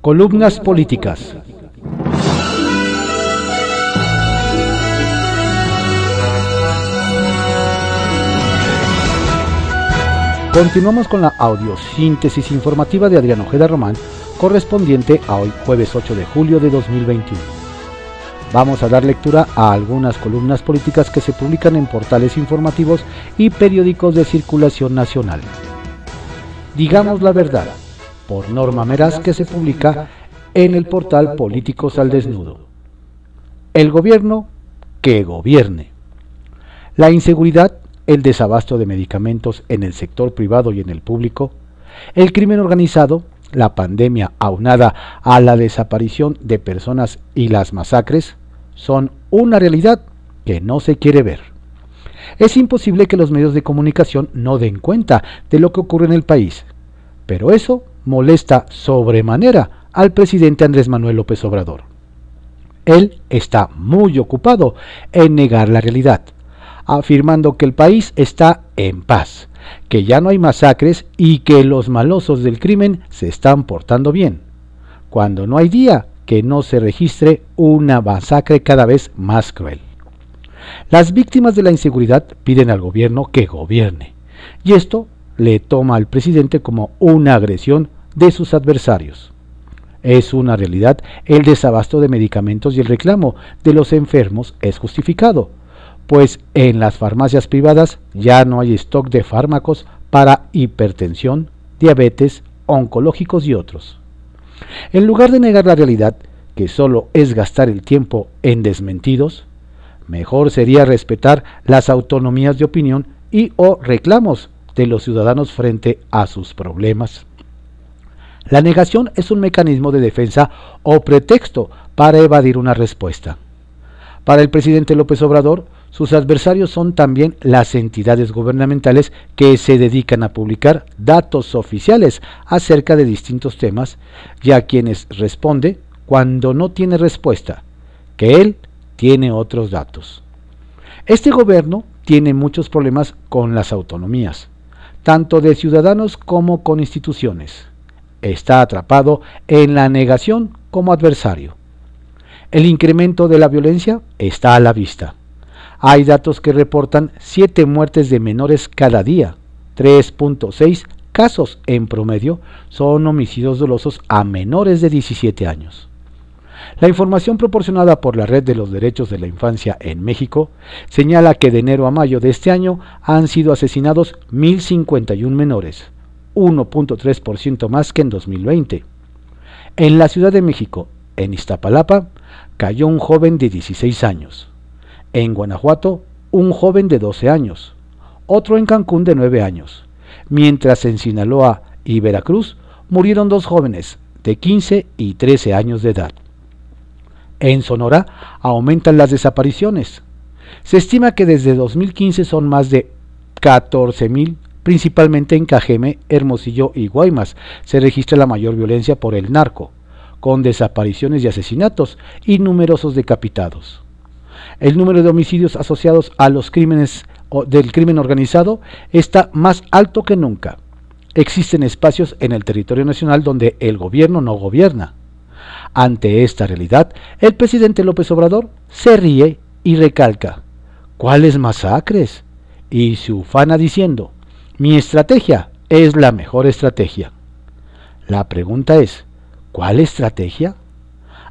Columnas políticas. Continuamos con la audiosíntesis informativa de Adrián Ojeda Román, correspondiente a hoy jueves 8 de julio de 2021. Vamos a dar lectura a algunas columnas políticas que se publican en portales informativos y periódicos de circulación nacional. Digamos la verdad, por Norma Meraz, que se publica en el portal Políticos al Desnudo. El gobierno que gobierne. La inseguridad el desabasto de medicamentos en el sector privado y en el público, el crimen organizado, la pandemia aunada a la desaparición de personas y las masacres, son una realidad que no se quiere ver. Es imposible que los medios de comunicación no den cuenta de lo que ocurre en el país, pero eso molesta sobremanera al presidente Andrés Manuel López Obrador. Él está muy ocupado en negar la realidad afirmando que el país está en paz, que ya no hay masacres y que los malosos del crimen se están portando bien, cuando no hay día que no se registre una masacre cada vez más cruel. Las víctimas de la inseguridad piden al gobierno que gobierne, y esto le toma al presidente como una agresión de sus adversarios. Es una realidad el desabasto de medicamentos y el reclamo de los enfermos es justificado, pues en las farmacias privadas ya no hay stock de fármacos para hipertensión, diabetes, oncológicos y otros. En lugar de negar la realidad, que solo es gastar el tiempo en desmentidos, mejor sería respetar las autonomías de opinión y o reclamos de los ciudadanos frente a sus problemas. La negación es un mecanismo de defensa o pretexto para evadir una respuesta. Para el presidente López Obrador, sus adversarios son también las entidades gubernamentales que se dedican a publicar datos oficiales acerca de distintos temas y a quienes responde cuando no tiene respuesta, que él tiene otros datos. Este gobierno tiene muchos problemas con las autonomías, tanto de ciudadanos como con instituciones. Está atrapado en la negación como adversario. El incremento de la violencia está a la vista hay datos que reportan 7 muertes de menores cada día. 3.6 casos en promedio son homicidios dolosos a menores de 17 años. La información proporcionada por la Red de los Derechos de la Infancia en México señala que de enero a mayo de este año han sido asesinados 1.051 menores, 1.3% más que en 2020. En la Ciudad de México, en Iztapalapa, cayó un joven de 16 años. En Guanajuato, un joven de 12 años, otro en Cancún de 9 años, mientras en Sinaloa y Veracruz murieron dos jóvenes de 15 y 13 años de edad. En Sonora aumentan las desapariciones. Se estima que desde 2015 son más de 14.000, principalmente en Cajeme, Hermosillo y Guaymas. Se registra la mayor violencia por el narco, con desapariciones y asesinatos y numerosos decapitados el número de homicidios asociados a los crímenes del crimen organizado está más alto que nunca. Existen espacios en el territorio nacional donde el gobierno no gobierna. Ante esta realidad, el presidente López Obrador se ríe y recalca, ¿cuáles masacres? Y se ufana diciendo, mi estrategia es la mejor estrategia. La pregunta es, ¿cuál estrategia?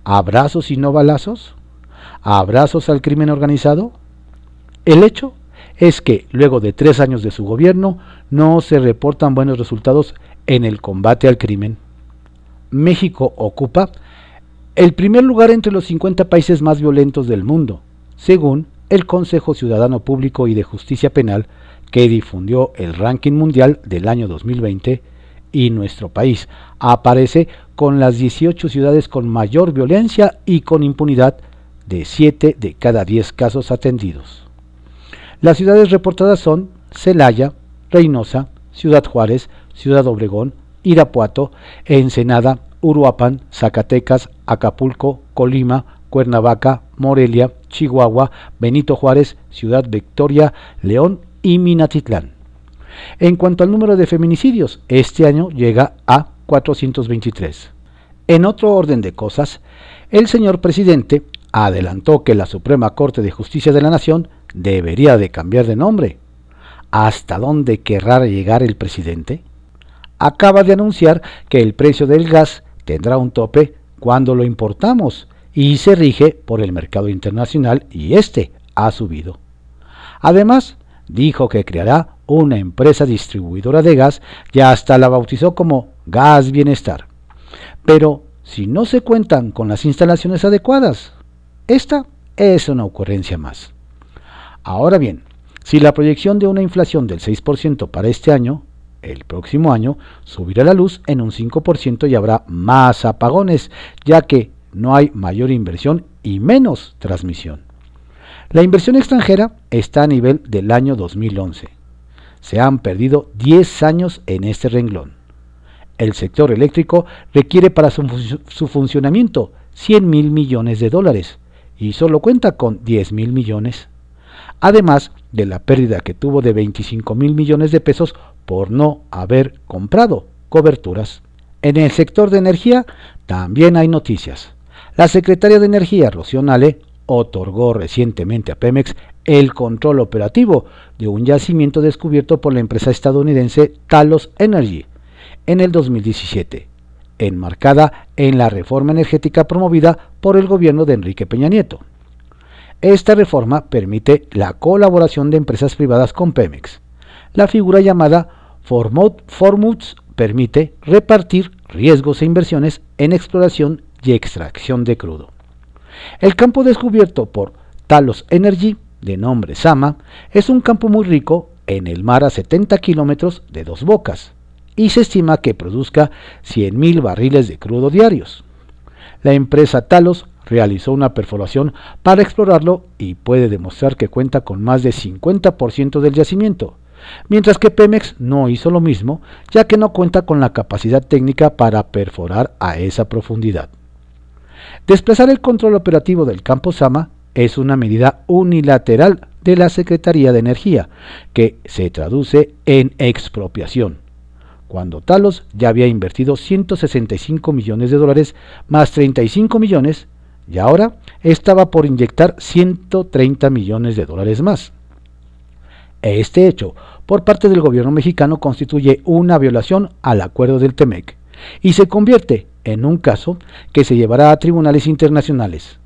¿Abrazos y no balazos? abrazos al crimen organizado? El hecho es que luego de tres años de su gobierno no se reportan buenos resultados en el combate al crimen. México ocupa el primer lugar entre los 50 países más violentos del mundo, según el Consejo Ciudadano Público y de Justicia Penal que difundió el ranking mundial del año 2020 y nuestro país aparece con las 18 ciudades con mayor violencia y con impunidad de 7 de cada 10 casos atendidos. Las ciudades reportadas son Celaya, Reynosa, Ciudad Juárez, Ciudad Obregón, Irapuato, Ensenada, Uruapan, Zacatecas, Acapulco, Colima, Cuernavaca, Morelia, Chihuahua, Benito Juárez, Ciudad Victoria, León y Minatitlán. En cuanto al número de feminicidios, este año llega a 423. En otro orden de cosas, el señor presidente adelantó que la Suprema Corte de Justicia de la Nación debería de cambiar de nombre. ¿Hasta dónde querrá llegar el presidente? Acaba de anunciar que el precio del gas tendrá un tope cuando lo importamos y se rige por el mercado internacional y este ha subido. Además, dijo que creará una empresa distribuidora de gas y hasta la bautizó como Gas Bienestar. Pero si no se cuentan con las instalaciones adecuadas, esta es una ocurrencia más. Ahora bien, si la proyección de una inflación del 6% para este año, el próximo año subirá la luz en un 5% y habrá más apagones, ya que no hay mayor inversión y menos transmisión. La inversión extranjera está a nivel del año 2011. Se han perdido 10 años en este renglón. El sector eléctrico requiere para su, funcionamiento 100 mil millones de dólares y solo cuenta con 10 mil millones. Además de la pérdida que tuvo de 25 mil millones de pesos por no haber comprado coberturas. En el sector de energía también hay noticias. La secretaria de Energía, Rocío Nale, otorgó recientemente a Pemex el control operativo de un yacimiento descubierto por la empresa estadounidense Talos Energy en el 2017, enmarcada en la reforma energética promovida por el gobierno de Enrique Peña Nieto. Esta reforma permite la colaboración de empresas privadas con Pemex. La figura llamada Formuts permite repartir riesgos e inversiones en exploración y extracción de crudo. El campo descubierto por Talos Energy, de nombre Sama, es un campo muy rico en el mar a 70 kilómetros de dos bocas y se estima que produzca 100.000 barriles de crudo diarios. La empresa Talos realizó una perforación para explorarlo y puede demostrar que cuenta con más de 50% del yacimiento, mientras que Pemex no hizo lo mismo, ya que no cuenta con la capacidad técnica para perforar a esa profundidad. Desplazar el control operativo del campo Sama es una medida unilateral de la Secretaría de Energía, que se traduce en expropiación, cuando Talos ya había invertido 165 millones de dólares más 35 millones y ahora estaba por inyectar 130 millones de dólares más. Este hecho por parte del gobierno mexicano constituye una violación al acuerdo del TEMEC y se convierte en un caso que se llevará a tribunales internacionales.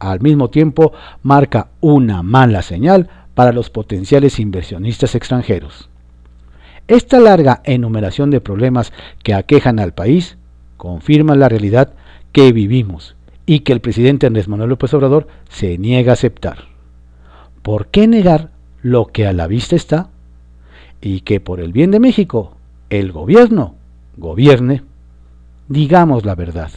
Al mismo tiempo, marca una mala señal para los potenciales inversionistas extranjeros. Esta larga enumeración de problemas que aquejan al país confirma la realidad que vivimos y que el presidente Andrés Manuel López Obrador se niega a aceptar. ¿Por qué negar lo que a la vista está? Y que por el bien de México, el gobierno gobierne digamos la verdad.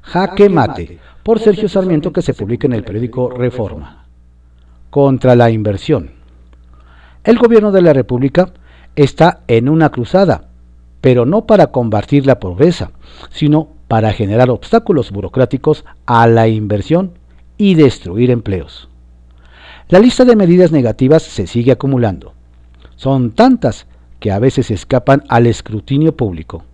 Jaque Mate, por Sergio Sarmiento, que se publica en el periódico Reforma. Contra la inversión. El gobierno de la República está en una cruzada, pero no para combatir la pobreza, sino para generar obstáculos burocráticos a la inversión y destruir empleos. La lista de medidas negativas se sigue acumulando. Son tantas que a veces escapan al escrutinio público.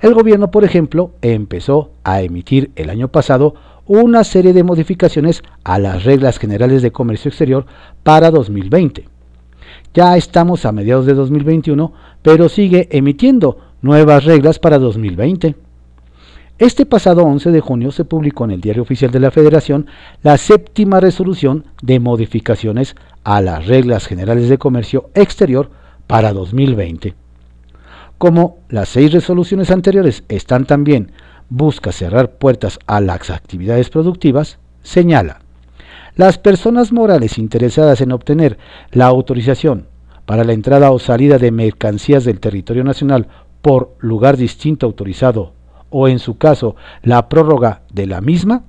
El gobierno, por ejemplo, empezó a emitir el año pasado una serie de modificaciones a las reglas generales de comercio exterior para 2020. Ya estamos a mediados de 2021, pero sigue emitiendo nuevas reglas para 2020. Este pasado 11 de junio se publicó en el Diario Oficial de la Federación la séptima resolución de modificaciones a las reglas generales de comercio exterior para 2020 como las seis resoluciones anteriores están también busca cerrar puertas a las actividades productivas, señala, las personas morales interesadas en obtener la autorización para la entrada o salida de mercancías del territorio nacional por lugar distinto autorizado o en su caso la prórroga de la misma,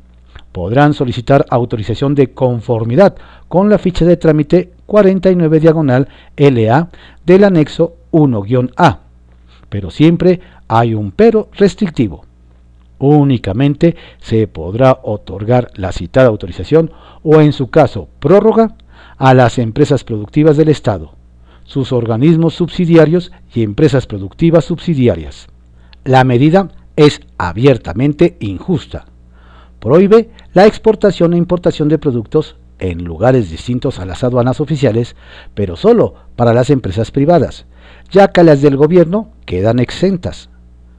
podrán solicitar autorización de conformidad con la ficha de trámite 49 diagonal LA del anexo 1-A pero siempre hay un pero restrictivo. Únicamente se podrá otorgar la citada autorización o en su caso prórroga a las empresas productivas del Estado, sus organismos subsidiarios y empresas productivas subsidiarias. La medida es abiertamente injusta. Prohíbe la exportación e importación de productos en lugares distintos a las aduanas oficiales, pero solo para las empresas privadas, ya que las del gobierno quedan exentas.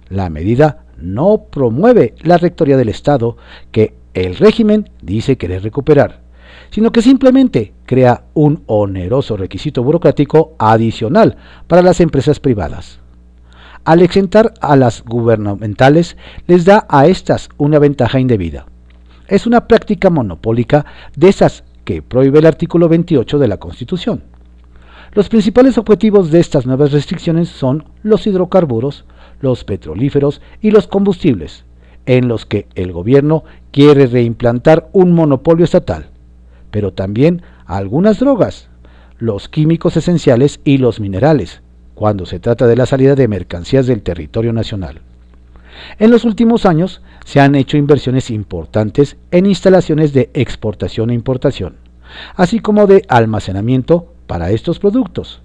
La medida no promueve la rectoría del Estado que el régimen dice querer recuperar, sino que simplemente crea un oneroso requisito burocrático adicional para las empresas privadas. Al exentar a las gubernamentales, les da a estas una ventaja indebida. Es una práctica monopólica de esas que prohíbe el artículo 28 de la Constitución. Los principales objetivos de estas nuevas restricciones son los hidrocarburos, los petrolíferos y los combustibles, en los que el gobierno quiere reimplantar un monopolio estatal, pero también algunas drogas, los químicos esenciales y los minerales, cuando se trata de la salida de mercancías del territorio nacional. En los últimos años se han hecho inversiones importantes en instalaciones de exportación e importación, así como de almacenamiento para estos productos.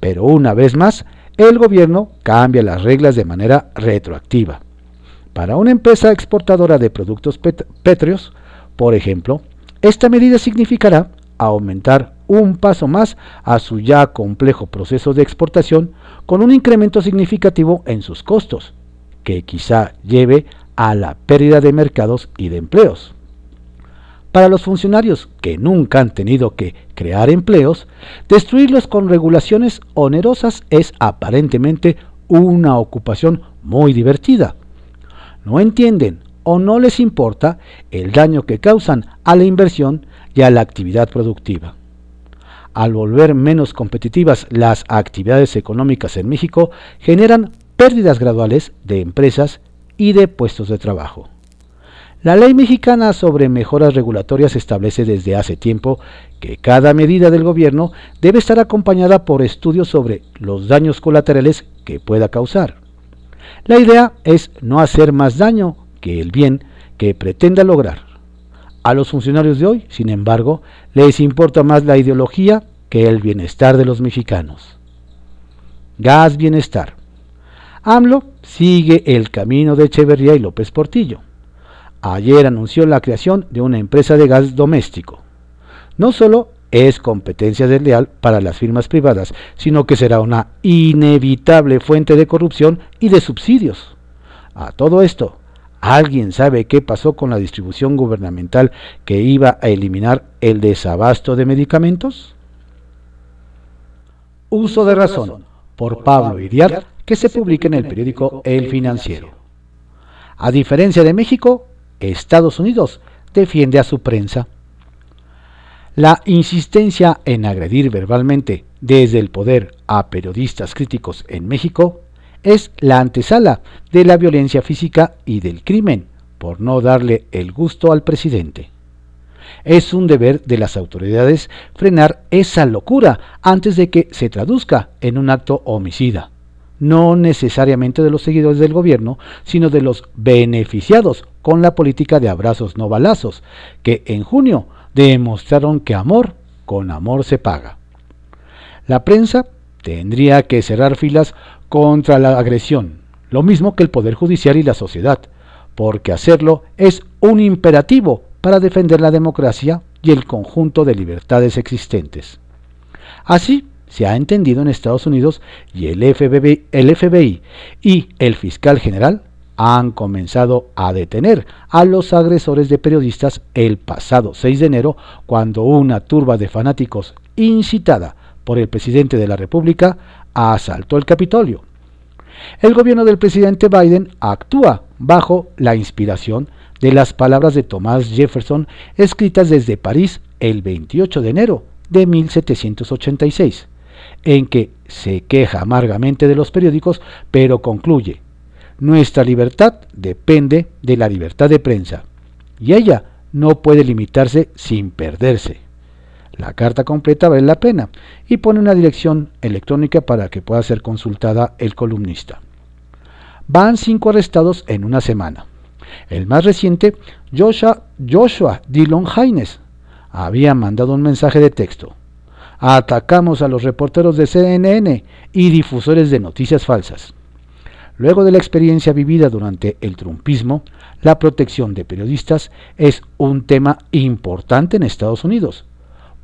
Pero una vez más, el gobierno cambia las reglas de manera retroactiva. Para una empresa exportadora de productos pétreos, por ejemplo, esta medida significará aumentar un paso más a su ya complejo proceso de exportación con un incremento significativo en sus costos, que quizá lleve a la pérdida de mercados y de empleos. Para los funcionarios que nunca han tenido que crear empleos, destruirlos con regulaciones onerosas es aparentemente una ocupación muy divertida. No entienden o no les importa el daño que causan a la inversión y a la actividad productiva. Al volver menos competitivas las actividades económicas en México, generan pérdidas graduales de empresas y de puestos de trabajo. La ley mexicana sobre mejoras regulatorias establece desde hace tiempo que cada medida del gobierno debe estar acompañada por estudios sobre los daños colaterales que pueda causar. La idea es no hacer más daño que el bien que pretenda lograr. A los funcionarios de hoy, sin embargo, les importa más la ideología que el bienestar de los mexicanos. Gas Bienestar. AMLO sigue el camino de Echeverría y López Portillo ayer anunció la creación de una empresa de gas doméstico. No solo es competencia desleal para las firmas privadas, sino que será una inevitable fuente de corrupción y de subsidios. A todo esto, ¿alguien sabe qué pasó con la distribución gubernamental que iba a eliminar el desabasto de medicamentos? Uso de razón, por Pablo Iriar, que se publica en el periódico El Financiero. A diferencia de México, Estados Unidos defiende a su prensa. La insistencia en agredir verbalmente desde el poder a periodistas críticos en México es la antesala de la violencia física y del crimen por no darle el gusto al presidente. Es un deber de las autoridades frenar esa locura antes de que se traduzca en un acto homicida no necesariamente de los seguidores del gobierno, sino de los beneficiados con la política de abrazos no balazos, que en junio demostraron que amor con amor se paga. La prensa tendría que cerrar filas contra la agresión, lo mismo que el Poder Judicial y la sociedad, porque hacerlo es un imperativo para defender la democracia y el conjunto de libertades existentes. Así, se ha entendido en Estados Unidos y el FBI, y el fiscal general han comenzado a detener a los agresores de periodistas el pasado 6 de enero cuando una turba de fanáticos incitada por el presidente de la República asaltó el Capitolio. El gobierno del presidente Biden actúa bajo la inspiración de las palabras de Thomas Jefferson escritas desde París el 28 de enero de 1786 en que se queja amargamente de los periódicos, pero concluye, nuestra libertad depende de la libertad de prensa, y ella no puede limitarse sin perderse. La carta completa vale la pena y pone una dirección electrónica para que pueda ser consultada el columnista. Van cinco arrestados en una semana. El más reciente, Joshua, Joshua Dillon Haynes, había mandado un mensaje de texto atacamos a los reporteros de CNN y difusores de noticias falsas. Luego de la experiencia vivida durante el trumpismo, la protección de periodistas es un tema importante en Estados Unidos,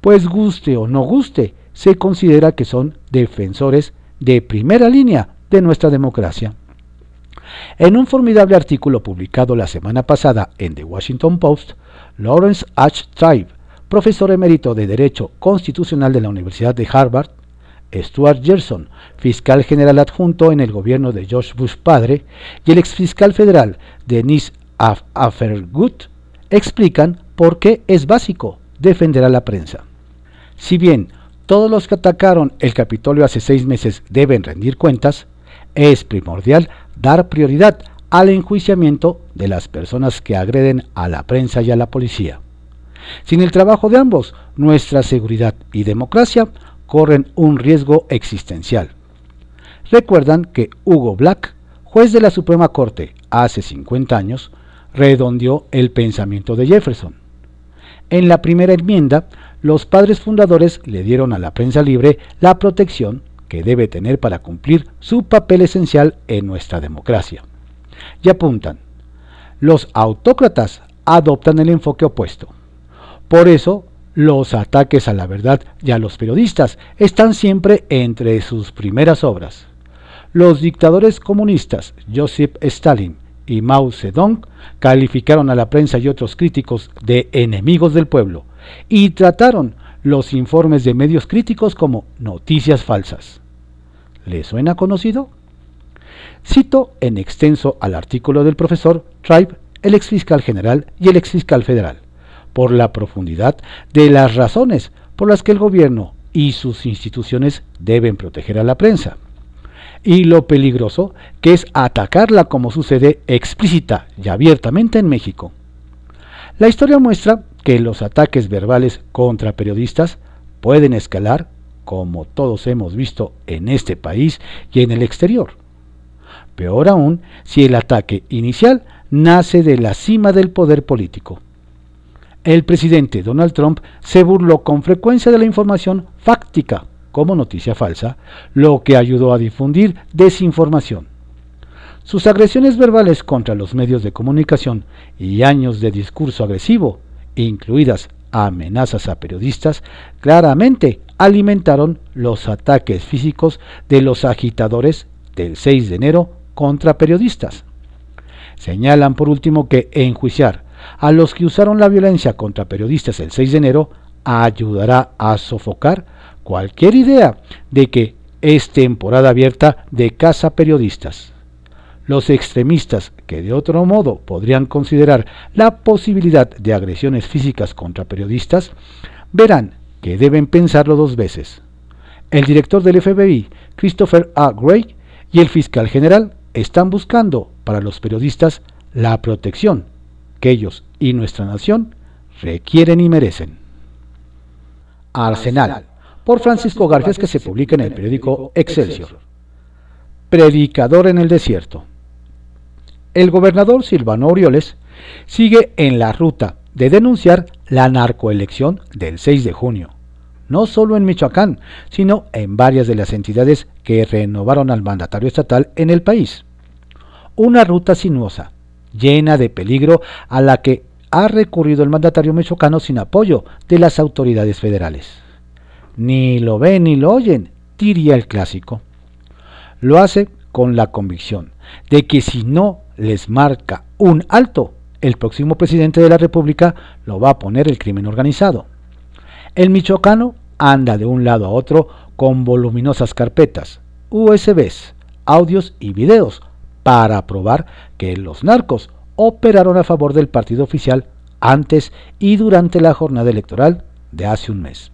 pues guste o no guste, se considera que son defensores de primera línea de nuestra democracia. En un formidable artículo publicado la semana pasada en The Washington Post, Lawrence H. Tribe, profesor emérito de Derecho Constitucional de la Universidad de Harvard, Stuart Gerson, fiscal general adjunto en el gobierno de George Bush padre, y el exfiscal federal Denise Affergut, explican por qué es básico defender a la prensa. Si bien todos los que atacaron el Capitolio hace seis meses deben rendir cuentas, es primordial dar prioridad al enjuiciamiento de las personas que agreden a la prensa y a la policía. Sin el trabajo de ambos, nuestra seguridad y democracia corren un riesgo existencial. Recuerdan que Hugo Black, juez de la Suprema Corte hace 50 años, redondeó el pensamiento de Jefferson. En la primera enmienda, los padres fundadores le dieron a la prensa libre la protección que debe tener para cumplir su papel esencial en nuestra democracia. Y apuntan, los autócratas adoptan el enfoque opuesto. Por eso, los ataques a la verdad y a los periodistas están siempre entre sus primeras obras. Los dictadores comunistas Joseph Stalin y Mao Zedong calificaron a la prensa y otros críticos de enemigos del pueblo y trataron los informes de medios críticos como noticias falsas. ¿Le suena conocido? Cito en extenso al artículo del profesor Tribe, el exfiscal general y el exfiscal federal, por la profundidad de las razones por las que el gobierno y sus instituciones deben proteger a la prensa, y lo peligroso que es atacarla como sucede explícita y abiertamente en México. La historia muestra que los ataques verbales contra periodistas pueden escalar, como todos hemos visto en este país y en el exterior. Peor aún si el ataque inicial nace de la cima del poder político. El presidente Donald Trump se burló con frecuencia de la información fáctica como noticia falsa, lo que ayudó a difundir desinformación. Sus agresiones verbales contra los medios de comunicación y años de discurso agresivo incluidas amenazas a periodistas, claramente alimentaron los ataques físicos de los agitadores del 6 de enero contra periodistas. Señalan por último que enjuiciar a los que usaron la violencia contra periodistas el 6 de enero ayudará a sofocar cualquier idea de que es temporada abierta de caza periodistas. Los extremistas, que de otro modo podrían considerar la posibilidad de agresiones físicas contra periodistas, verán que deben pensarlo dos veces. El director del FBI, Christopher A. Gray, y el fiscal general están buscando para los periodistas la protección ellos y nuestra nación requieren y merecen. Arsenal, por Francisco Garfias, que se publica en el periódico Excelsior. Predicador en el desierto el gobernador Silvano Orioles sigue en la ruta de denunciar la narcoelección del 6 de junio, no solo en Michoacán, sino en varias de las entidades que renovaron al mandatario estatal en el país. Una ruta sinuosa, llena de peligro a la que ha recurrido el mandatario michoacano sin apoyo de las autoridades federales. Ni lo ven ni lo oyen, diría el clásico. Lo hace con la convicción de que si no les marca un alto, el próximo presidente de la República lo va a poner el crimen organizado. El michoacano anda de un lado a otro con voluminosas carpetas, USBs, audios y videos para probar que los narcos operaron a favor del partido oficial antes y durante la jornada electoral de hace un mes.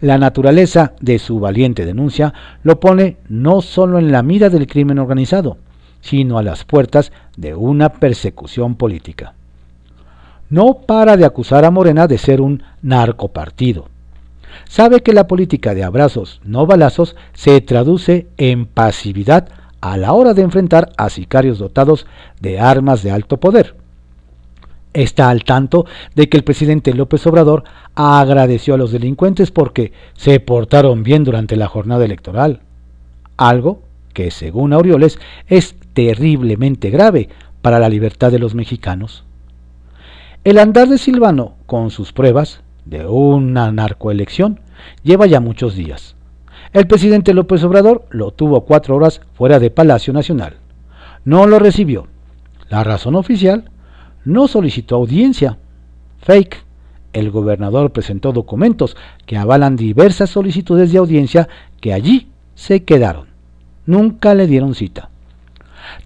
La naturaleza de su valiente denuncia lo pone no solo en la mira del crimen organizado, sino a las puertas de una persecución política. No para de acusar a Morena de ser un narcopartido. Sabe que la política de abrazos, no balazos, se traduce en pasividad a la hora de enfrentar a sicarios dotados de armas de alto poder. Está al tanto de que el presidente López Obrador agradeció a los delincuentes porque se portaron bien durante la jornada electoral, algo que según Aureoles es terriblemente grave para la libertad de los mexicanos. El andar de Silvano con sus pruebas de una narcoelección lleva ya muchos días. El presidente López Obrador lo tuvo cuatro horas fuera de Palacio Nacional. No lo recibió. La razón oficial, no solicitó audiencia. Fake. El gobernador presentó documentos que avalan diversas solicitudes de audiencia que allí se quedaron. Nunca le dieron cita.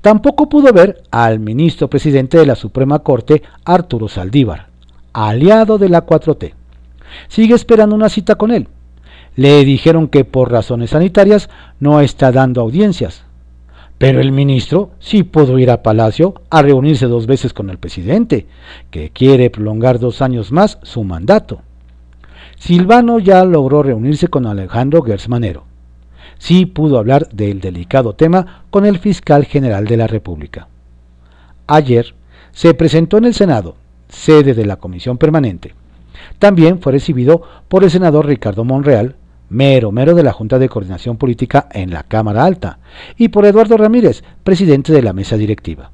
Tampoco pudo ver al ministro presidente de la Suprema Corte, Arturo Saldívar, aliado de la 4T. Sigue esperando una cita con él. Le dijeron que por razones sanitarias no está dando audiencias. Pero el ministro sí pudo ir a Palacio a reunirse dos veces con el presidente, que quiere prolongar dos años más su mandato. Silvano ya logró reunirse con Alejandro Gersmanero sí pudo hablar del delicado tema con el fiscal general de la República. Ayer se presentó en el Senado, sede de la Comisión Permanente. También fue recibido por el senador Ricardo Monreal, mero mero de la Junta de Coordinación Política en la Cámara Alta, y por Eduardo Ramírez, presidente de la mesa directiva.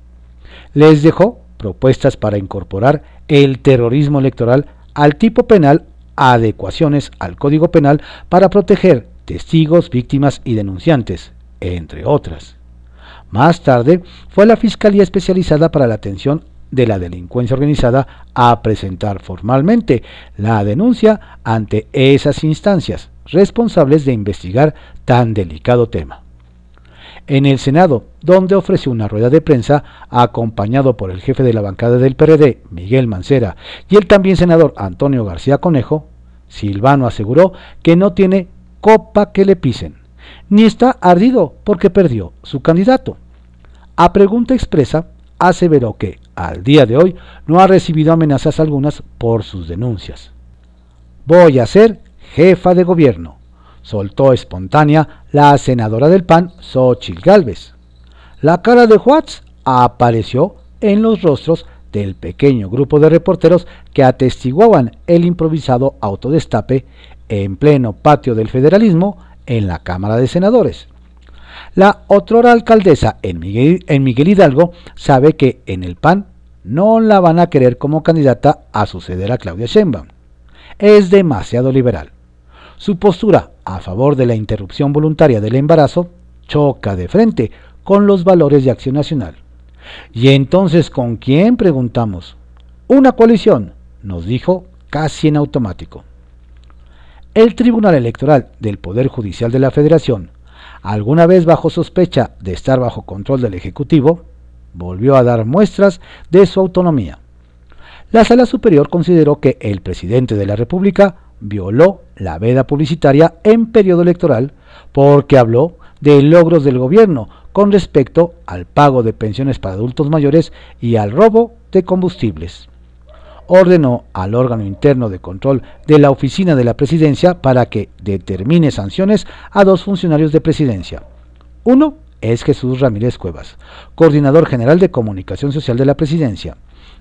Les dejó propuestas para incorporar el terrorismo electoral al tipo penal, adecuaciones al Código Penal para proteger testigos, víctimas y denunciantes, entre otras. Más tarde fue la Fiscalía Especializada para la Atención de la Delincuencia Organizada a presentar formalmente la denuncia ante esas instancias responsables de investigar tan delicado tema. En el Senado, donde ofreció una rueda de prensa acompañado por el jefe de la bancada del PRD, Miguel Mancera, y el también senador Antonio García Conejo, Silvano aseguró que no tiene copa que le pisen, ni está ardido porque perdió su candidato. A pregunta expresa, aseveró que, al día de hoy, no ha recibido amenazas algunas por sus denuncias. Voy a ser jefa de gobierno, soltó espontánea la senadora del PAN, Xochil Gálvez. La cara de Watts apareció en los rostros del pequeño grupo de reporteros que atestiguaban el improvisado autodestape en pleno patio del federalismo en la Cámara de Senadores. La otrora alcaldesa en Miguel, en Miguel, Hidalgo sabe que en el PAN no la van a querer como candidata a suceder a Claudia Sheinbaum. Es demasiado liberal. Su postura a favor de la interrupción voluntaria del embarazo choca de frente con los valores de Acción Nacional. ¿Y entonces con quién preguntamos? Una coalición, nos dijo casi en automático. El Tribunal Electoral del Poder Judicial de la Federación, alguna vez bajo sospecha de estar bajo control del Ejecutivo, volvió a dar muestras de su autonomía. La Sala Superior consideró que el presidente de la República violó la veda publicitaria en periodo electoral porque habló de logros del gobierno con respecto al pago de pensiones para adultos mayores y al robo de combustibles ordenó al órgano interno de control de la oficina de la presidencia para que determine sanciones a dos funcionarios de presidencia. Uno es Jesús Ramírez Cuevas, coordinador general de comunicación social de la presidencia,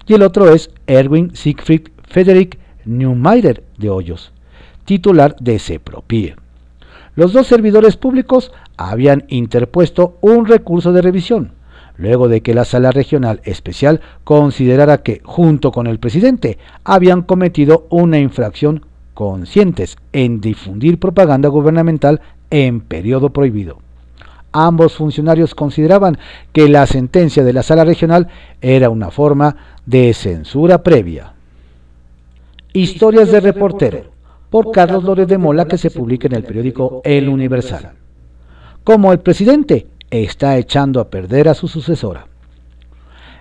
y el otro es Erwin Siegfried Frederick Neumeier de Hoyos, titular de CEPROPIE. Los dos servidores públicos habían interpuesto un recurso de revisión, luego de que la Sala Regional Especial considerara que, junto con el presidente, habían cometido una infracción conscientes en difundir propaganda gubernamental en periodo prohibido. Ambos funcionarios consideraban que la sentencia de la Sala Regional era una forma de censura previa. Historias de reportero, por Carlos Lórez de Mola, que se publica en el periódico El Universal. Como el presidente está echando a perder a su sucesora.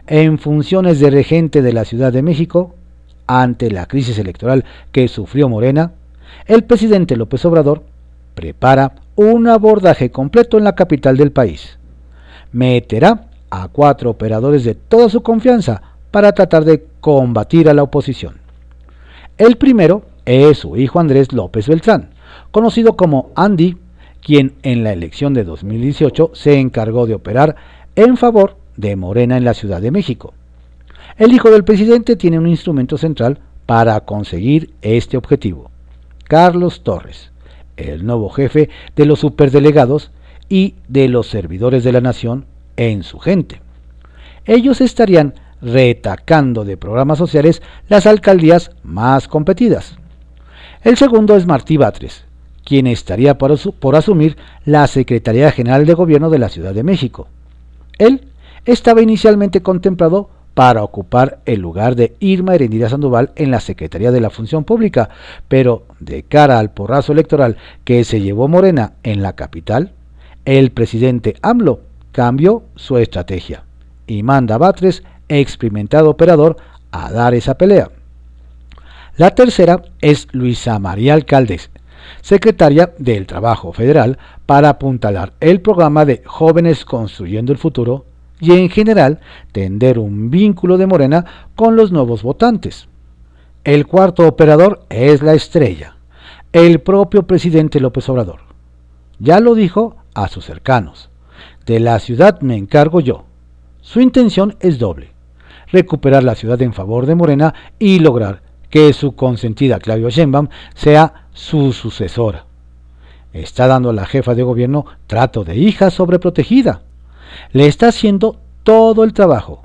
En funciones de regente de la Ciudad de México, ante la crisis electoral que sufrió Morena, el presidente López Obrador prepara un abordaje completo en la capital del país. Meterá a cuatro operadores de toda su confianza para tratar de combatir a la oposición. El primero es su hijo Andrés López Beltrán, conocido como Andy quien en la elección de 2018 se encargó de operar en favor de Morena en la Ciudad de México. El hijo del presidente tiene un instrumento central para conseguir este objetivo. Carlos Torres, el nuevo jefe de los superdelegados y de los servidores de la nación en su gente. Ellos estarían retacando de programas sociales las alcaldías más competidas. El segundo es Martí Batres, quien estaría por, asumir la Secretaría General de Gobierno de la Ciudad de México. Él estaba inicialmente contemplado para ocupar el lugar de Irma Erendira Sandoval en la Secretaría de la Función Pública, pero de cara al porrazo electoral que se llevó Morena en la capital, el presidente AMLO cambió su estrategia y manda a Batres, experimentado operador, a dar esa pelea. La tercera es Luisa María Alcaldes, secretaria del Trabajo Federal, para apuntalar el programa de Jóvenes Construyendo el Futuro y en general tender un vínculo de Morena con los nuevos votantes. El cuarto operador es la estrella, el propio presidente López Obrador. Ya lo dijo a sus cercanos. De la ciudad me encargo yo. Su intención es doble. Recuperar la ciudad en favor de Morena y lograr que su consentida Claudio Sheinbaum sea su sucesora. Está dando a la jefa de gobierno trato de hija sobreprotegida. Le está haciendo todo el trabajo,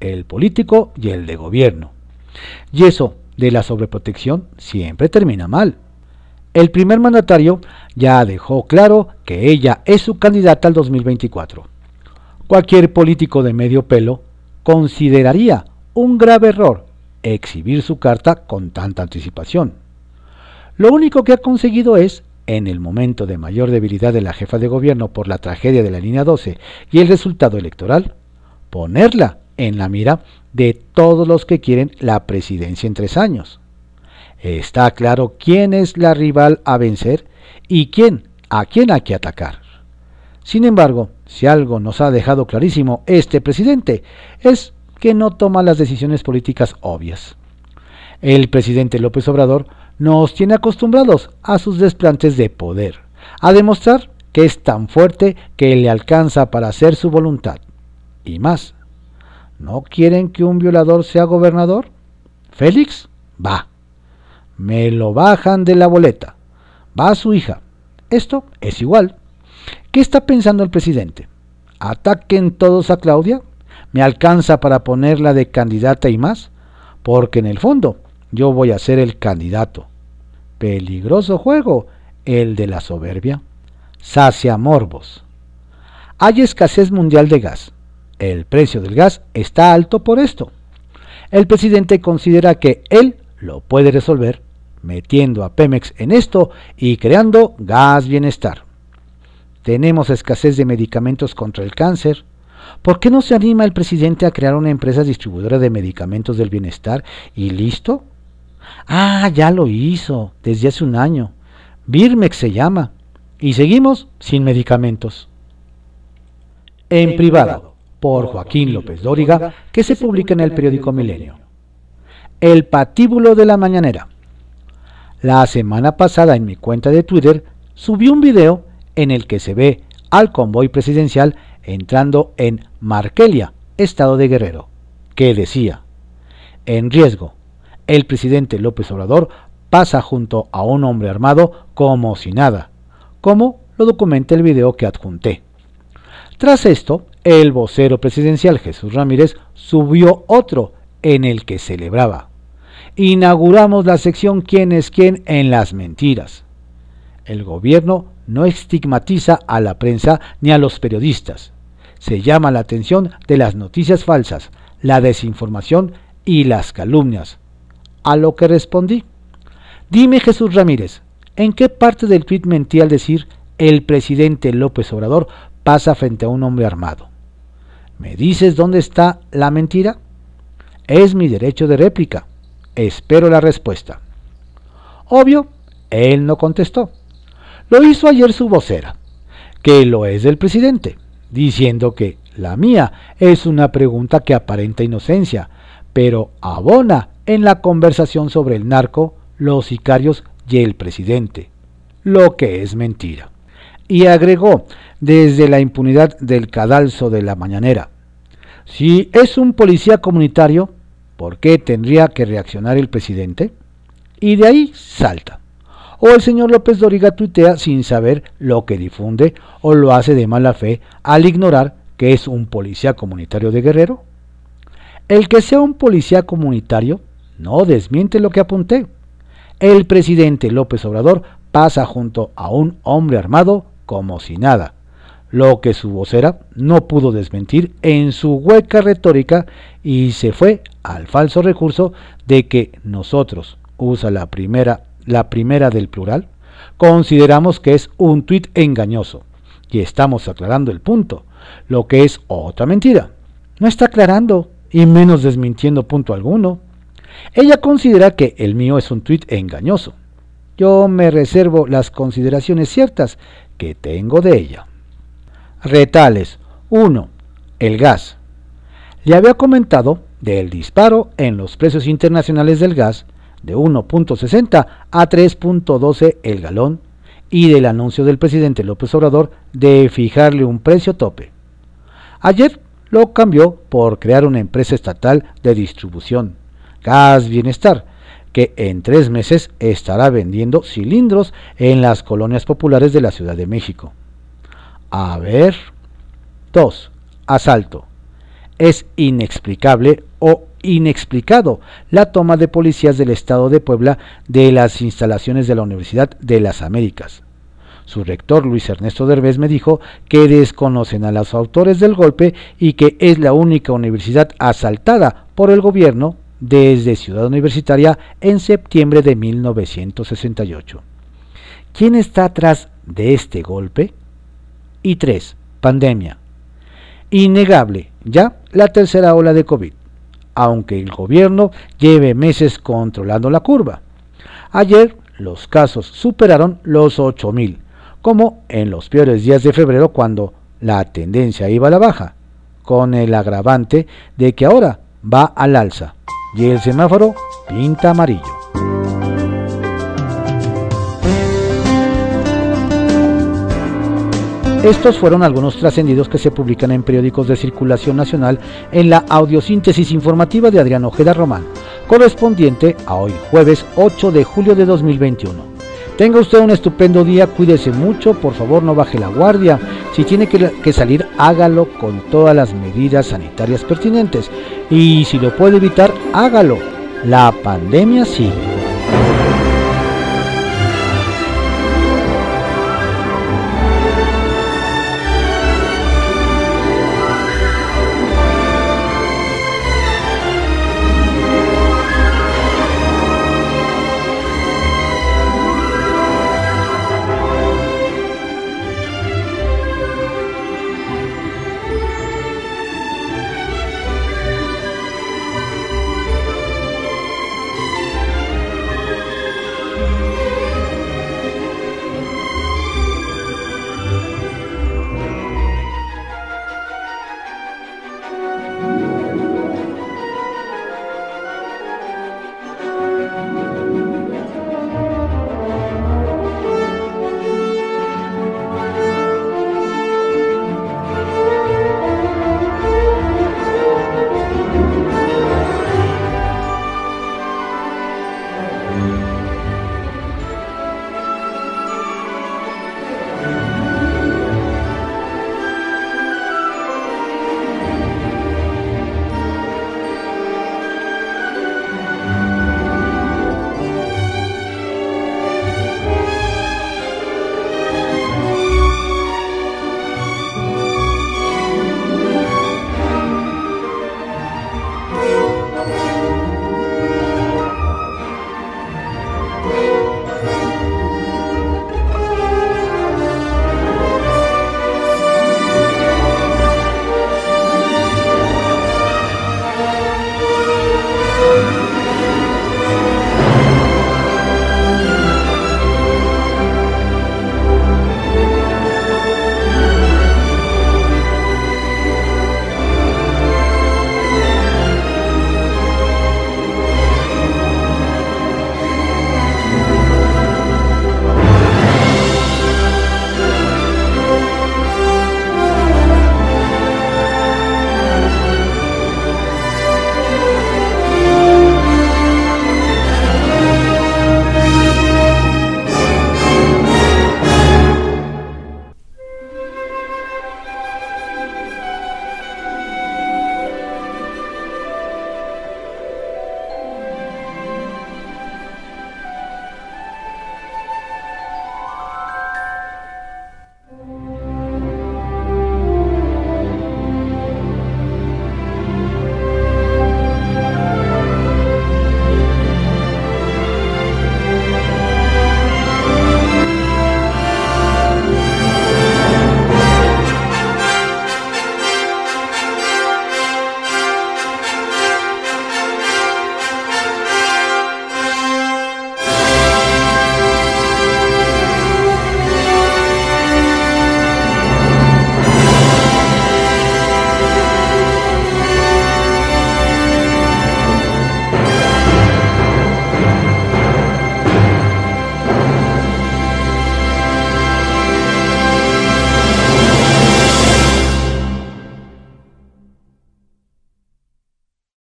el político y el de gobierno. Y eso de la sobreprotección siempre termina mal. El primer mandatario ya dejó claro que ella es su candidata al 2024. Cualquier político de medio pelo consideraría un grave error exhibir su carta con tanta anticipación. Lo único que ha conseguido es, en el momento de mayor debilidad de la jefa de gobierno por la tragedia de la línea 12 y el resultado electoral, ponerla en la mira de todos los que quieren la presidencia en tres años. Está claro quién es la rival a vencer y quién a quién hay que atacar. Sin embargo, si algo nos ha dejado clarísimo este presidente es que no toma las decisiones políticas obvias. El presidente López Obrador nos tiene acostumbrados a sus desplantes de poder, a demostrar que es tan fuerte que le alcanza para hacer su voluntad. Y más, ¿no quieren que un violador sea gobernador? Félix, va me lo bajan de la boleta. Va su hija. Esto es igual. ¿Qué está pensando el presidente? ¿Ataquen todos a Claudia? ¿Me alcanza para ponerla de candidata y más? Porque en el fondo yo voy a ser el candidato. Peligroso juego, el de la soberbia. Sacia morbos. Hay escasez mundial de gas. El precio del gas está alto por esto. El presidente considera que él lo puede resolver metiendo a Pemex en esto y creando gas bienestar. Tenemos escasez de medicamentos contra el cáncer. ¿Por qué no se anima el presidente a crear una empresa distribuidora de medicamentos del bienestar y listo? Ah, ya lo hizo desde hace un año. Birmex se llama. Y seguimos sin medicamentos. En privado, por Joaquín López Dóriga, que se publica en el periódico Milenio. El patíbulo de la mañanera. La semana pasada en mi cuenta de Twitter subí un video en el que se ve al convoy presidencial entrando en Markelia, estado de Guerrero, que decía, en riesgo, el presidente López Obrador pasa junto a un hombre armado como si nada, como lo documenta el video que adjunté. Tras esto, el vocero presidencial Jesús Ramírez subió otro en el que celebraba inauguramos la sección quién es quién en las mentiras. El gobierno no estigmatiza a la prensa ni a los periodistas. Se llama la atención de las noticias falsas, la desinformación y las calumnias. A lo que respondí. Dime Jesús Ramírez, ¿en qué parte del tweet mentí al decir el presidente López Obrador pasa frente a un hombre armado? ¿Me dices dónde está la mentira? Es mi derecho de réplica. Espero la respuesta. Obvio, él no contestó. Lo hizo ayer su vocera, que lo es del presidente, diciendo que la mía es una pregunta que aparenta inocencia, pero abona en la conversación sobre el narco, los sicarios y el presidente, lo que es mentira. Y agregó, desde la impunidad del cadalso de la mañanera, si es un policía comunitario, ¿Por qué tendría que reaccionar el presidente? Y de ahí salta. O el señor López Doriga tuitea sin saber lo que difunde o lo hace de mala fe al ignorar que es un policía comunitario de Guerrero? El que sea un policía comunitario no desmiente lo que apunté. El presidente López Obrador pasa junto a un hombre armado como si nada, lo que su vocera no pudo desmentir en su hueca retórica y se fue al falso recurso de que nosotros, usa la primera, la primera del plural, consideramos que es un tuit engañoso y estamos aclarando el punto, lo que es otra mentira. No está aclarando y menos desmintiendo punto alguno. Ella considera que el mío es un tuit engañoso. Yo me reservo las consideraciones ciertas que tengo de ella. Retales 1. El gas. Le había comentado del disparo en los precios internacionales del gas de 1.60 a 3.12 el galón y del anuncio del presidente López Obrador de fijarle un precio tope. Ayer lo cambió por crear una empresa estatal de distribución, Gas Bienestar, que en tres meses estará vendiendo cilindros en las colonias populares de la Ciudad de México. A ver. 2. Asalto. Es inexplicable o inexplicado la toma de policías del Estado de Puebla de las instalaciones de la Universidad de las Américas. Su rector Luis Ernesto Derbez me dijo que desconocen a los autores del golpe y que es la única universidad asaltada por el gobierno desde Ciudad Universitaria en septiembre de 1968. ¿Quién está atrás de este golpe? Y 3. Pandemia. Innegable ya la tercera ola de COVID, aunque el gobierno lleve meses controlando la curva. Ayer los casos superaron los 8.000 como en los peores días de febrero cuando la tendencia iba a la baja, con el agravante de que ahora va al alza y el semáforo pinta amarillo. Estos fueron algunos trascendidos que se publican en periódicos de circulación nacional en la audiosíntesis informativa de Adrián Ojeda Román, correspondiente a hoy jueves 8 de julio de 2021. Tenga usted un estupendo día, cuídese mucho, por favor no baje la guardia. Si tiene que, salir, hágalo con todas las medidas sanitarias pertinentes. Y si lo puede evitar, hágalo. La pandemia sigue.